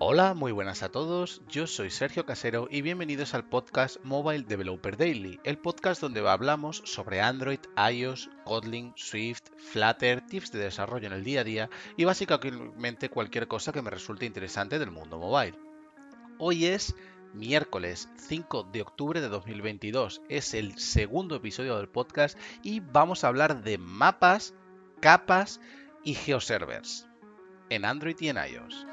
Hola, muy buenas a todos. Yo soy Sergio Casero y bienvenidos al podcast Mobile Developer Daily, el podcast donde hablamos sobre Android, iOS, Kotlin, Swift, Flutter, tips de desarrollo en el día a día y básicamente cualquier cosa que me resulte interesante del mundo mobile. Hoy es miércoles 5 de octubre de 2022. Es el segundo episodio del podcast y vamos a hablar de mapas, capas y geoservers en Android y en iOS.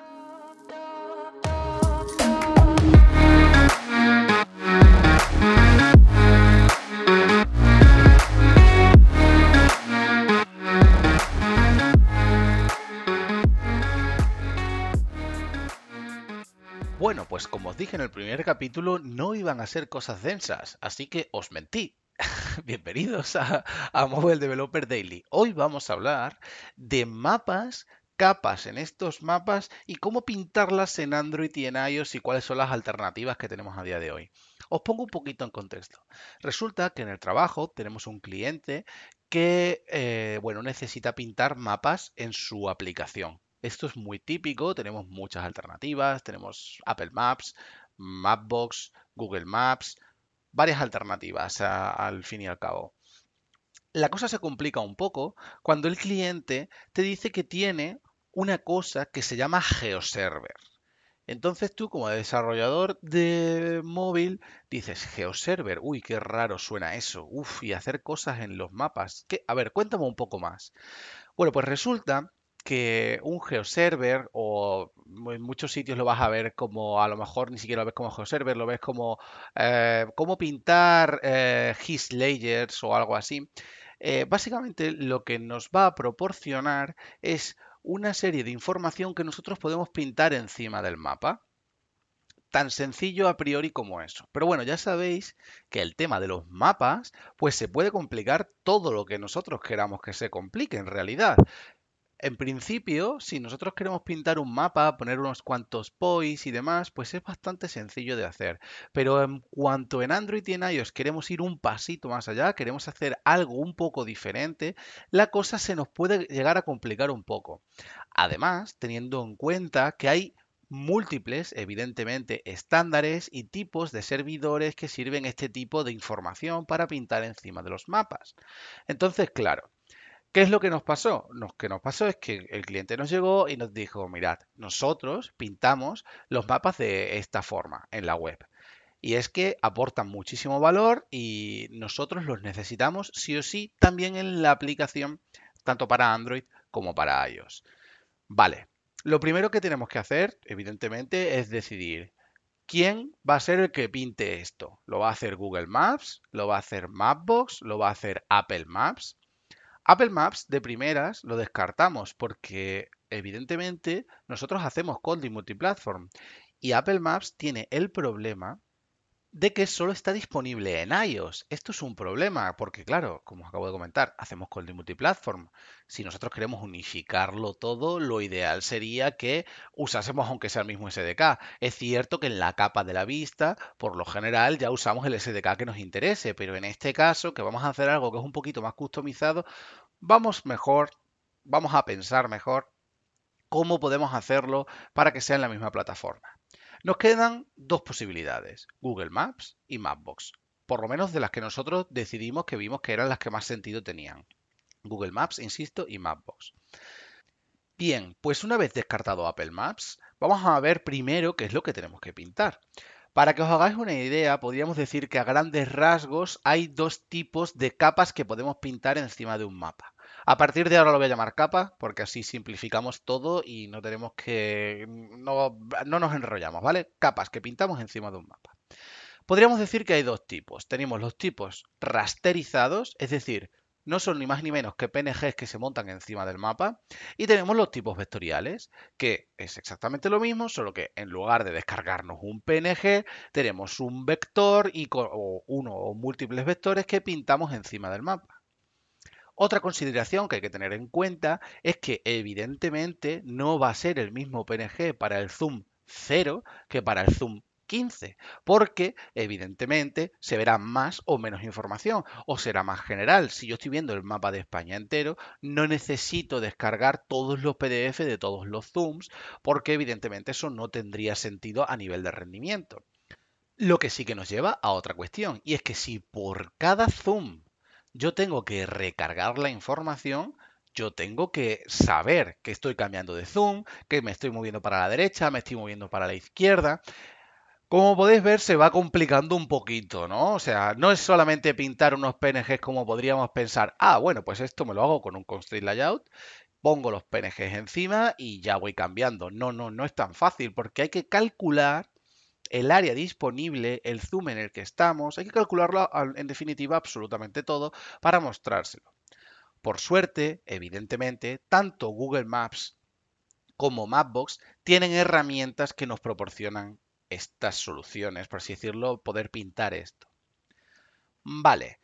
Bueno, pues como os dije en el primer capítulo, no iban a ser cosas densas, así que os mentí. Bienvenidos a, Mobile Developer Daily. Hoy vamos a hablar de mapas, capas en estos mapas y cómo pintarlas en Android y en iOS y cuáles son las alternativas que tenemos a día de hoy. Os pongo un poquito en contexto. Resulta que en el trabajo tenemos un cliente que eh, bueno, necesita pintar mapas en su aplicación. Esto es muy típico, tenemos muchas alternativas, tenemos Apple Maps, Mapbox, Google Maps, varias alternativas al fin y al cabo. La cosa se complica un poco cuando el cliente te dice que tiene una cosa que se llama GeoServer. Entonces tú como desarrollador de móvil dices, GeoServer, uy, qué raro suena eso, uf, y hacer cosas en los mapas. A ver, cuéntame un poco más. Bueno, pues resulta que un geoserver, o en muchos sitios lo vas a ver como, a lo mejor ni siquiera lo ves como geoserver, lo ves como eh, cómo pintar eh, his layers o algo así. Eh, básicamente lo que nos va a proporcionar es una serie de información que nosotros podemos pintar encima del mapa. Tan sencillo a priori como eso. Pero bueno, ya sabéis que el tema de los mapas, pues se puede complicar todo lo que nosotros queramos que se complique en realidad. En principio, si nosotros queremos pintar un mapa, poner unos cuantos pois y demás, pues es bastante sencillo de hacer. Pero en cuanto en Android y en iOS queremos ir un pasito más allá, queremos hacer algo un poco diferente, la cosa se nos puede llegar a complicar un poco. Además, teniendo en cuenta que hay múltiples, evidentemente, estándares y tipos de servidores que sirven este tipo de información para pintar encima de los mapas. Entonces, claro, ¿Qué es lo que nos pasó? Lo que nos pasó es que el cliente nos llegó y nos dijo, mirad, nosotros pintamos los mapas de esta forma en la web. Y es que aportan muchísimo valor y nosotros los necesitamos sí o sí también en la aplicación, tanto para Android como para iOS. Vale, lo primero que tenemos que hacer, evidentemente, es decidir quién va a ser el que pinte esto. ¿Lo va a hacer Google Maps? ¿Lo va a hacer Mapbox? ¿Lo va a hacer Apple Maps? Apple Maps de primeras lo descartamos porque evidentemente nosotros hacemos Kotlin multiplatform y Apple Maps tiene el problema de que solo está disponible en iOS. Esto es un problema, porque claro, como os acabo de comentar, hacemos con multiplatform. Si nosotros queremos unificarlo todo, lo ideal sería que usásemos aunque sea el mismo SDK. Es cierto que en la capa de la vista, por lo general, ya usamos el SDK que nos interese, pero en este caso, que vamos a hacer algo que es un poquito más customizado, vamos mejor, vamos a pensar mejor cómo podemos hacerlo para que sea en la misma plataforma. Nos quedan dos posibilidades, Google Maps y Mapbox, por lo menos de las que nosotros decidimos que vimos que eran las que más sentido tenían. Google Maps, insisto, y Mapbox. Bien, pues una vez descartado Apple Maps, vamos a ver primero qué es lo que tenemos que pintar. Para que os hagáis una idea, podríamos decir que a grandes rasgos hay dos tipos de capas que podemos pintar encima de un mapa. A partir de ahora lo voy a llamar capa, porque así simplificamos todo y no tenemos que. No, no nos enrollamos, ¿vale? Capas que pintamos encima de un mapa. Podríamos decir que hay dos tipos. Tenemos los tipos rasterizados, es decir, no son ni más ni menos que PNGs que se montan encima del mapa. Y tenemos los tipos vectoriales, que es exactamente lo mismo, solo que en lugar de descargarnos un PNG, tenemos un vector y o uno o múltiples vectores que pintamos encima del mapa. Otra consideración que hay que tener en cuenta es que evidentemente no va a ser el mismo PNG para el zoom 0 que para el zoom 15, porque evidentemente se verá más o menos información o será más general. Si yo estoy viendo el mapa de España entero, no necesito descargar todos los PDF de todos los zooms, porque evidentemente eso no tendría sentido a nivel de rendimiento. Lo que sí que nos lleva a otra cuestión, y es que si por cada zoom yo tengo que recargar la información, yo tengo que saber que estoy cambiando de zoom, que me estoy moviendo para la derecha, me estoy moviendo para la izquierda. Como podéis ver, se va complicando un poquito, ¿no? O sea, no es solamente pintar unos PNGs como podríamos pensar, ah, bueno, pues esto me lo hago con un constraint layout, pongo los PNGs encima y ya voy cambiando. No, no, no es tan fácil porque hay que calcular el área disponible, el zoom en el que estamos, hay que calcularlo en definitiva absolutamente todo para mostrárselo. Por suerte, evidentemente, tanto Google Maps como Mapbox tienen herramientas que nos proporcionan estas soluciones, por así decirlo, poder pintar esto. Vale,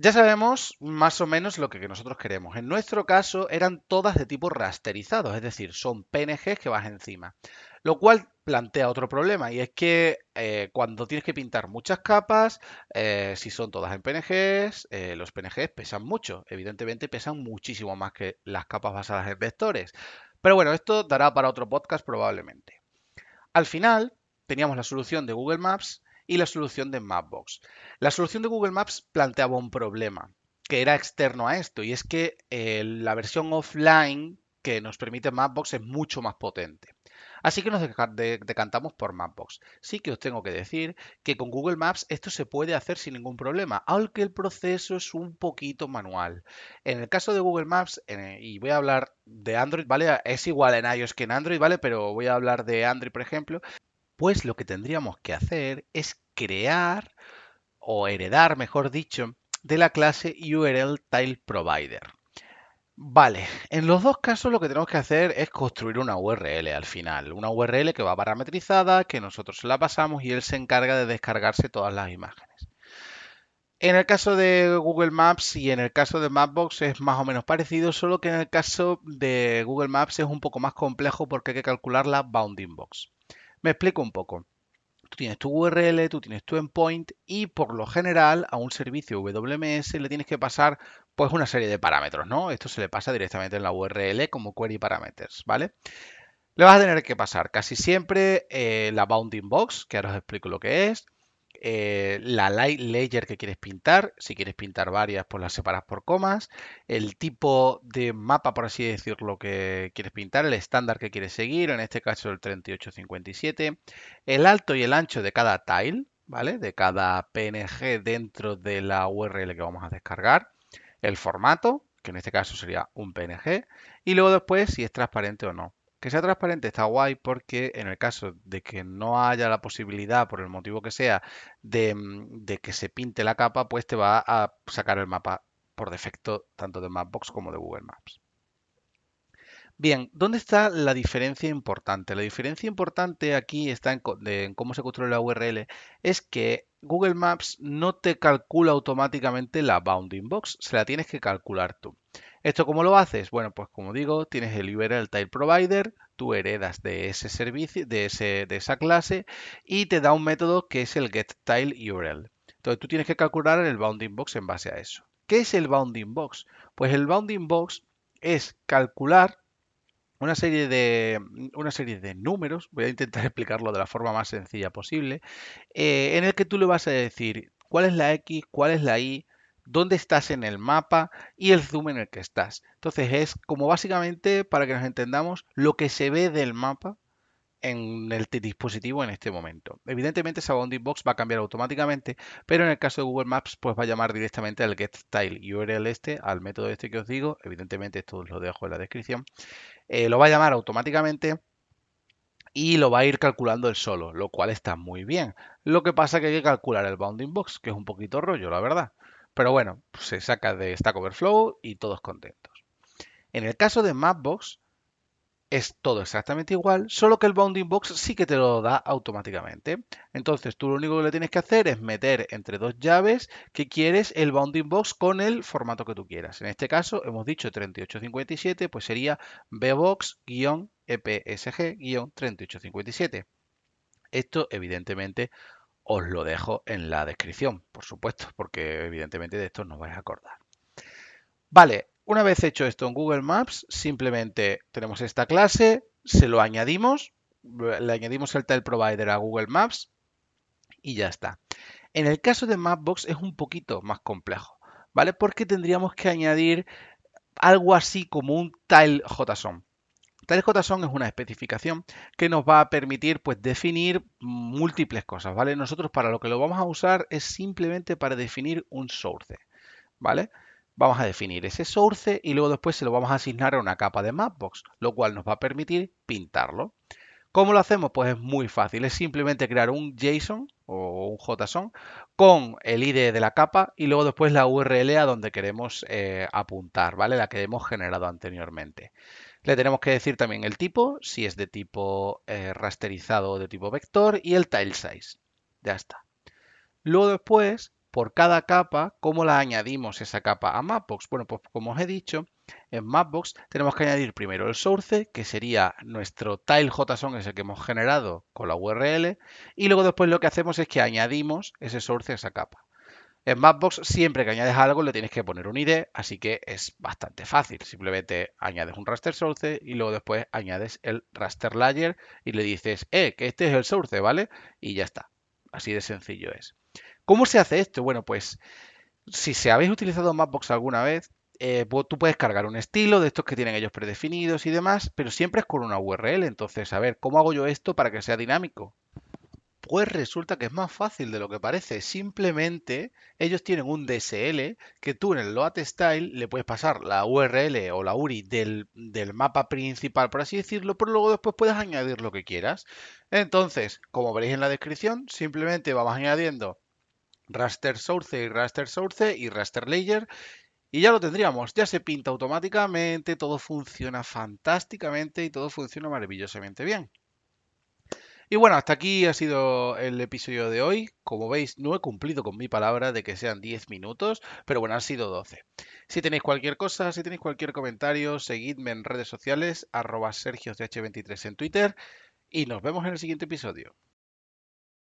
ya sabemos más o menos lo que nosotros queremos. En nuestro caso eran todas de tipo rasterizado, es decir, son PNGs que vas encima. Lo cual plantea otro problema y es que eh, cuando tienes que pintar muchas capas, eh, si son todas en PNGs, eh, los PNGs pesan mucho. Evidentemente pesan muchísimo más que las capas basadas en vectores. Pero bueno, esto dará para otro podcast probablemente. Al final, teníamos la solución de Google Maps y la solución de Mapbox. La solución de Google Maps planteaba un problema que era externo a esto y es que la versión offline que nos permite Mapbox es mucho más potente. Así que nos decantamos por Mapbox. Sí que os tengo que decir que con Google Maps esto se puede hacer sin ningún problema, aunque el proceso es un poquito manual. En el caso de Google Maps, y voy a hablar de Android, ¿vale? Es igual en iOS que en Android, ¿vale? Pero voy a hablar de Android, por ejemplo. Pues lo que tendríamos que hacer es crear o heredar, mejor dicho, de la clase URL Tile Provider. Vale, en los dos casos lo que tenemos que hacer es construir una URL al final, una URL que va parametrizada, que nosotros la pasamos y él se encarga de descargarse todas las imágenes. En el caso de Google Maps y en el caso de Mapbox es más o menos parecido, solo que en el caso de Google Maps es un poco más complejo porque hay que calcular la bounding box. Me explico un poco. Tú tienes tu URL, tú tienes tu endpoint y por lo general a un servicio WMS le tienes que pasar pues una serie de parámetros, ¿no? Esto se le pasa directamente en la URL como query parameters, ¿vale? Le vas a tener que pasar casi siempre eh, la bounding box, que ahora os explico lo que es, eh, la light layer que quieres pintar, si quieres pintar varias, pues las separas por comas, el tipo de mapa, por así decirlo, que quieres pintar, el estándar que quieres seguir, en este caso el 3857, el alto y el ancho de cada tile, ¿vale? De cada PNG dentro de la URL que vamos a descargar, el formato, que en este caso sería un PNG, y luego después si es transparente o no. Que sea transparente está guay porque en el caso de que no haya la posibilidad, por el motivo que sea, de, mm, que se pinte la capa, pues te va a sacar el mapa por defecto tanto de Mapbox como de Google Maps. Bien, ¿dónde está la diferencia importante? La diferencia importante aquí está en, en, cómo se construye la URL, es que Google Maps no te calcula automáticamente la bounding box, se la tienes que calcular tú. ¿Esto cómo lo haces? Bueno, pues como digo, tienes el URL Tile Provider, tú heredas de ese servicio, de, ese, de esa clase y te da un método que es el getTileURL. Entonces tú tienes que calcular el bounding box en base a eso. ¿Qué es el bounding box? Pues el bounding box es calcular una serie de, una serie de números, voy a intentar explicarlo de la forma más sencilla posible, eh, en el que tú le vas a decir cuál es la X, cuál es la Y, dónde estás en el mapa y el zoom en el que estás. Entonces es como básicamente, para que nos entendamos, lo que se ve del mapa en el dispositivo en este momento. Evidentemente esa bounding box va a cambiar automáticamente, pero en el caso de Google Maps pues va a llamar directamente al getStyleURL este, al método este que os digo, evidentemente esto lo dejo en la descripción, eh, lo va a llamar automáticamente y lo va a ir calculando él solo, lo cual está muy bien. Lo que pasa que hay que calcular el bounding box, que es un poquito rollo, la verdad. Pero bueno, se saca de Stack Overflow y todos contentos. En el caso de Mapbox es todo exactamente igual, solo que el bounding box sí que te lo da automáticamente. Entonces tú lo único que le tienes que hacer es meter entre dos llaves que quieres el bounding box con el formato que tú quieras. En este caso hemos dicho 3857, pues sería bbox-epsg-3857. Esto, evidentemente, os lo dejo en la descripción, por supuesto, porque evidentemente de esto no vais a acordar. Vale, una vez hecho esto en Google Maps, simplemente tenemos esta clase, se lo añadimos, le añadimos el tile provider a Google Maps y ya está. En el caso de Mapbox es un poquito más complejo, ¿vale? Porque tendríamos que añadir algo así como un tile JSON. JSON es una especificación que nos va a permitir pues, definir múltiples cosas, ¿vale? Nosotros para lo que lo vamos a usar es simplemente para definir un source, ¿vale? Vamos a definir ese source y luego después se lo vamos a asignar a una capa de Mapbox, lo cual nos va a permitir pintarlo. ¿Cómo lo hacemos? Pues es muy fácil, es simplemente crear un JSON o un JSON con el ID de la capa y luego después la URL a donde queremos eh, apuntar, ¿vale? La que hemos generado anteriormente. Le tenemos que decir también el tipo, si es de tipo eh, rasterizado o de tipo vector, y el tile size. Ya está. Luego después, por cada capa, ¿cómo la añadimos esa capa a Mapbox? Bueno, pues como os he dicho, en Mapbox tenemos que añadir primero el source, que sería nuestro tile JSON, ese que hemos generado con la URL, y luego después lo que hacemos es que añadimos ese source a esa capa. En Mapbox siempre que añades algo le tienes que poner un ID, así que es bastante fácil. Simplemente añades un raster source y luego después añades el raster layer y le dices, eh, que este es el source, ¿vale? Y ya está. Así de sencillo es. ¿Cómo se hace esto? Bueno, pues si se habéis utilizado Mapbox alguna vez, eh, tú puedes cargar un estilo de estos que tienen ellos predefinidos y demás, pero siempre es con una URL. Entonces, a ver, ¿cómo hago yo esto para que sea dinámico? Pues resulta que es más fácil de lo que parece. Simplemente ellos tienen un DSL que tú en el load style le puedes pasar la URL o la URI del, del, mapa principal, por así decirlo, pero luego después puedes añadir lo que quieras. Entonces, como veréis en la descripción, simplemente vamos añadiendo raster source y raster source y raster layer y ya lo tendríamos, ya se pinta automáticamente, todo funciona fantásticamente y todo funciona maravillosamente bien. Y bueno, hasta aquí ha sido el episodio de hoy. Como veis, no he cumplido con mi palabra de que sean 10 minutos, pero bueno, han sido 12. Si tenéis cualquier cosa, si tenéis cualquier comentario, seguidme en redes sociales, arroba sergiosdh23 en Twitter y nos vemos en el siguiente episodio.